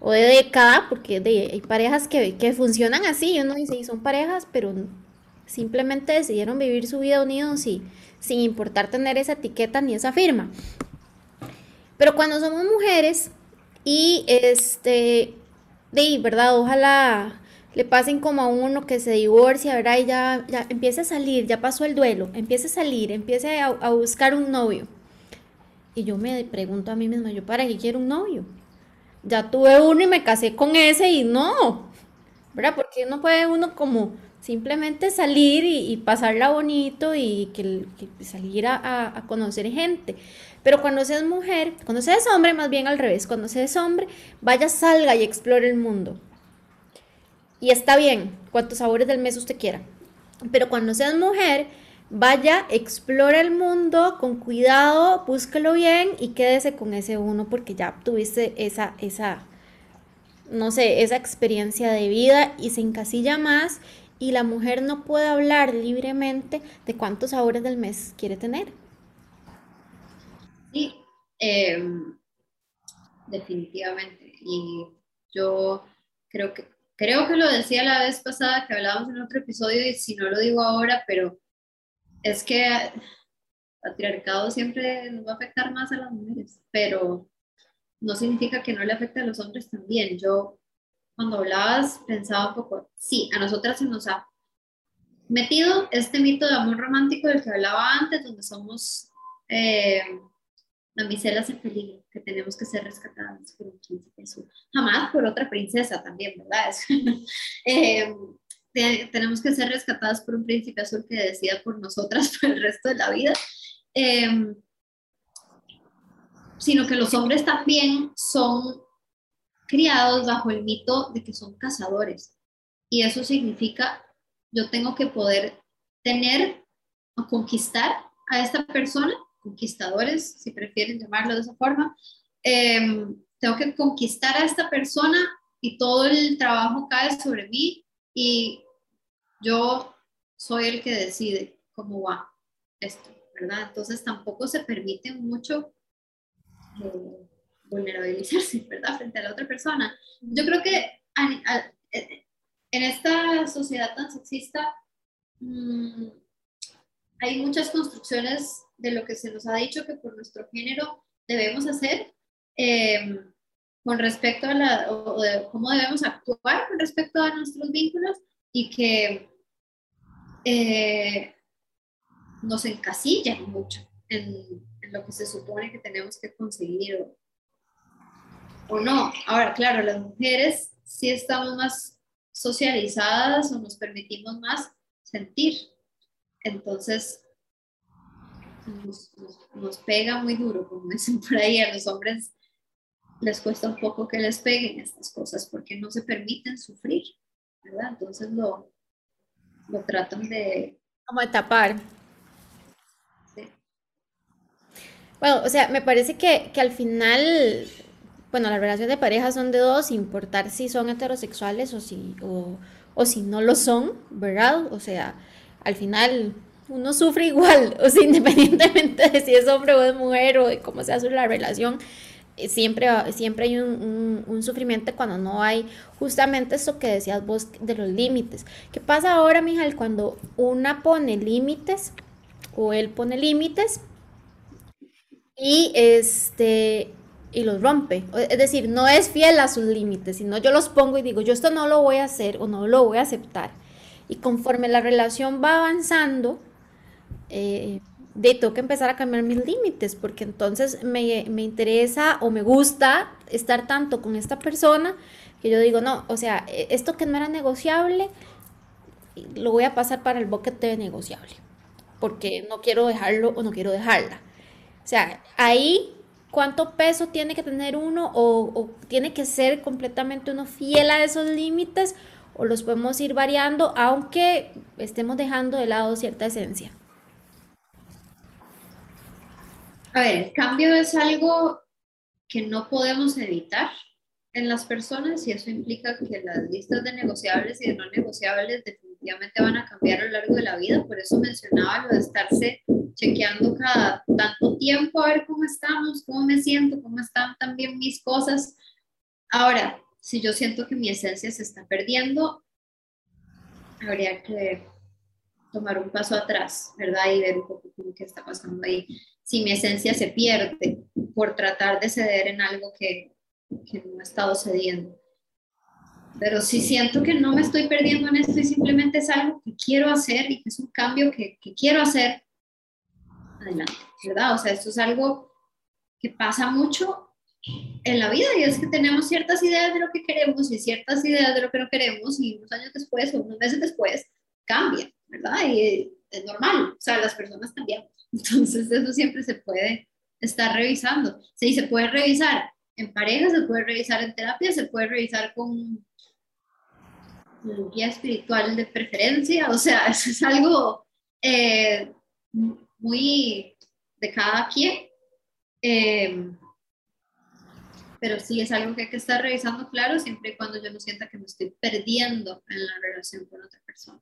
o de década, porque hay parejas que, que funcionan así, uno dice, y son parejas, pero simplemente decidieron vivir su vida unidos y sin importar tener esa etiqueta ni esa firma. Pero cuando somos mujeres y este, de verdad, ojalá le pasen como a uno que se divorcia, ¿verdad? Y ya, ya empieza a salir, ya pasó el duelo, empieza a salir, empieza a, buscar un novio. Y yo me pregunto a mí misma, ¿yo para qué quiero un novio? Ya tuve uno y me casé con ese y no, ¿verdad? Porque no puede uno como simplemente salir y, pasarla bonito y que, salir a, a, conocer gente. Pero cuando seas mujer, cuando seas hombre, más bien al revés, cuando seas hombre, vaya, salga y explore el mundo. Y está bien, cuantos sabores del mes usted quiera. Pero cuando seas mujer, vaya, explora el mundo con cuidado, búsquelo bien y quédese con ese uno porque ya tuviste esa, esa, no sé, esa experiencia de vida y se encasilla más y la mujer no puede hablar libremente de cuántos sabores del mes quiere tener. Sí, em, definitivamente. Y yo creo que creo que lo decía la vez pasada que hablábamos en otro episodio y si no lo digo ahora, pero es que el patriarcado siempre nos va a afectar más a las mujeres, pero no significa que no le afecte a los hombres también. Yo cuando hablabas pensaba un poco, sí, a nosotras se nos ha metido este mito de amor romántico del que hablaba antes, donde somos eh, damiselas en peligro, que tenemos que ser rescatadas por un príncipe azul. Jamás por otra princesa también, ¿verdad? (laughs) Eh, tenemos que ser rescatadas por un príncipe azul que decida por nosotras (laughs) por el resto de la vida. Eh, sino que los hombres también son criados bajo el mito de que son cazadores. Y eso significa, yo tengo que poder tener o conquistar a esta persona conquistadores, si prefieren llamarlo de esa forma. Em, tengo que conquistar a esta persona y todo el trabajo cae sobre mí y yo soy el que decide cómo va esto, ¿verdad? Entonces tampoco se permite mucho eh, vulnerabilizarse, (laughs) ¿verdad? Frente a la otra persona. Yo creo que en esta sociedad tan sexista mm, hay muchas construcciones de lo que se nos ha dicho que por nuestro género debemos hacer eh, con respecto a la, o de cómo debemos actuar con respecto a nuestros vínculos y que eh, nos encasillan mucho en, lo que se supone que tenemos que conseguir o, o no. Ahora, claro, las mujeres sí estamos más socializadas o nos permitimos más sentir. Entonces, nos, pega muy duro, como dicen por ahí, a los hombres les cuesta un poco que les peguen estas cosas porque no se permiten sufrir, ¿verdad? Entonces lo, lo tratan de... Como de tapar. Sí. Bueno, o sea, me parece que, que al final, bueno, las relaciones de pareja son de dos, sin importar si son heterosexuales o si, o, o si no lo son, ¿verdad? O sea, al final uno sufre igual, (laughs) o sea, independientemente de si es hombre o es mujer o de cómo se hace la relación, eh, siempre, siempre hay un, sufrimiento cuando no hay justamente eso que decías vos de los límites. ¿Qué pasa ahora, Mijal, cuando una pone límites o él pone límites y este y los rompe? Es decir, no es fiel a sus límites, sino yo los pongo y digo, yo esto no lo voy a hacer o no lo voy a aceptar. Y conforme la relación va avanzando, eh, de tengo que empezar a cambiar mis límites, porque entonces me, me, interesa o me gusta estar tanto con esta persona que yo digo, no, o sea, e, esto que no era negociable, lo voy a pasar para el boquete de negociable, porque no quiero dejarlo o no quiero dejarla. O sea, ahí cuánto peso tiene que tener uno o, o tiene que ser completamente uno fiel a esos límites o los podemos ir variando aunque estemos dejando de lado cierta esencia. A ver, el cambio es algo que no podemos evitar en las personas y eso implica que las listas de negociables y de no negociables definitivamente van a cambiar a lo largo de la vida. Por eso mencionaba lo de estarse chequeando cada tanto tiempo a ver cómo estamos, cómo me siento, cómo están también mis cosas. Ahora, si yo siento que mi esencia se está perdiendo, habría que tomar un paso atrás, ¿verdad? Y ver un poco qué está pasando ahí. Si mi esencia se pierde por tratar de ceder en algo que, que no he estado cediendo. Pero si siento que no me estoy perdiendo en esto y simplemente es algo que quiero hacer y que es un cambio que, que quiero hacer, adelante, ¿verdad? O sea, esto es algo que pasa mucho en la vida y es que tenemos ciertas ideas de lo que queremos y ciertas ideas de lo que no queremos y unos años después o unos meses después cambian, ¿verdad? Y es normal, o sea, las personas cambiamos. (laughs) Entonces, eso siempre se puede estar revisando. Sí, se puede revisar en pareja, se puede revisar en terapia, se puede revisar con un guía espiritual de preferencia, o sea, (laughs) eso es algo eh, muy de cada quien. Eh, pero sí es algo que hay que estar revisando claro siempre y cuando yo no sienta que me estoy perdiendo en la relación con otra persona.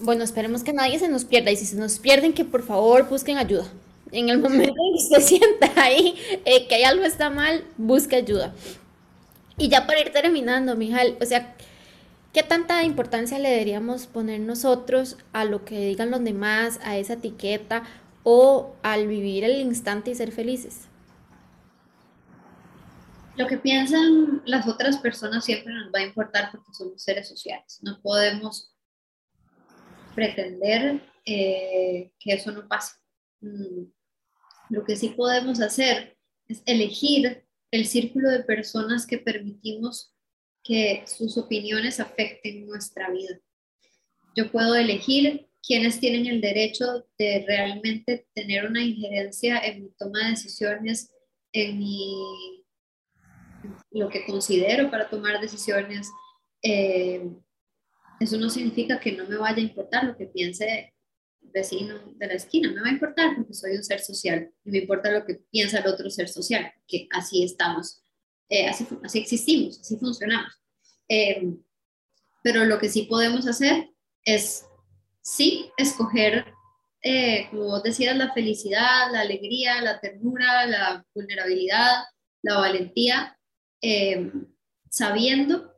Bueno, esperemos que nadie se nos pierda y si se nos pierden, que por favor busquen ayuda. En el momento en que se (laughs) sienta ahí eh, que algo está mal, busque ayuda. Y ya para ir terminando, Mijal, o sea, ¿qué tanta importancia le deberíamos poner nosotros a lo que digan los demás, a esa etiqueta o al vivir el instante y ser felices? Lo que piensan las otras personas siempre nos va a importar porque somos seres sociales. No podemos pretender eh, que eso no pase. Mm, lo que sí podemos hacer es elegir el círculo de personas que permitimos que sus opiniones afecten nuestra vida. Yo puedo elegir quienes tienen el derecho de realmente tener una injerencia en mi toma de decisiones, en mi, lo que considero para tomar decisiones. Eh, eso no significa que no me vaya a importar lo que piense el vecino de la esquina, me va a importar porque soy un ser social y me importa lo que piensa el otro ser social, que así estamos, eh, así, así, existimos, así funcionamos. Eh, pero lo que sí podemos hacer es, sí, escoger, como vos decías, la felicidad, la alegría, la ternura, la vulnerabilidad, la valentía, sabiendo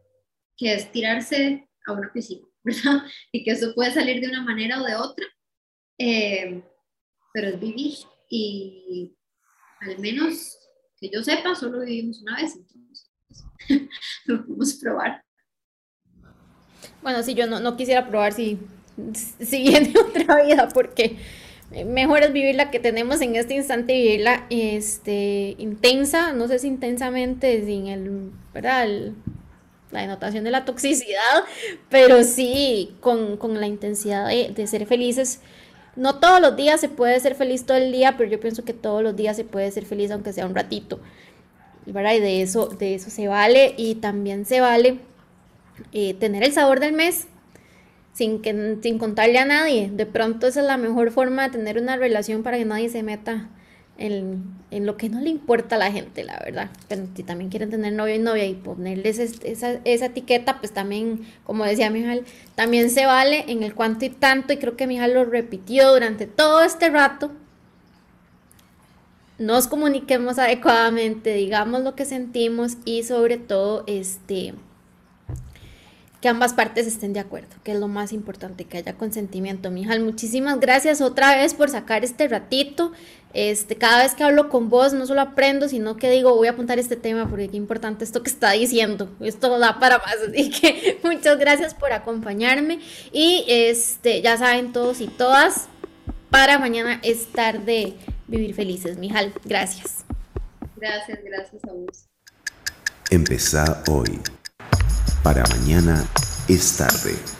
que es tirarse a una piscina, (laughs) ¿verdad? Y que eso puede salir de una manera o de otra, eh, pero es vivir y al menos que yo sepa, solo vivimos una vez, entonces (laughs) lo podemos probar. Bueno, si yo no, no quisiera probar si, si viene (laughs) otra vida, porque mejor es vivir la que tenemos en este instante, vivirla este, intensa, no sé si intensamente, sin el, ¿verdad? El, la denotación de la toxicidad, pero sí con, con la intensidad de, de, ser felices. No todos los días se puede ser feliz todo el día, pero yo pienso que todos los días se puede ser feliz aunque sea un ratito. ¿verdad? Y de eso, de eso se vale y también se vale eh, tener el sabor del mes sin, que, sin contarle a nadie. De pronto esa es la mejor forma de tener una relación para que nadie se meta en, lo que no le importa a la gente, la verdad. Pero si también quieren tener novio y novia y ponerles esa, esa, etiqueta, pues también, como decía Mijal, también se vale en el cuanto y tanto, y creo que Mijal lo repitió durante todo este rato. Nos comuniquemos adecuadamente, digamos lo que sentimos y sobre todo, este, que ambas partes estén de acuerdo, que es lo más importante, que haya consentimiento. Mijal, muchísimas gracias otra vez por sacar este ratito. Este, cada vez que hablo con vos, no solo aprendo, sino que digo, voy a apuntar este tema porque qué importante esto que está diciendo. Esto da para más. (laughs) Así que muchas gracias por acompañarme. Y este, ya saben todos y todas, para mañana es tarde vivir felices. Mijal, gracias. Gracias, gracias a vos. Empezá hoy. Para mañana es tarde.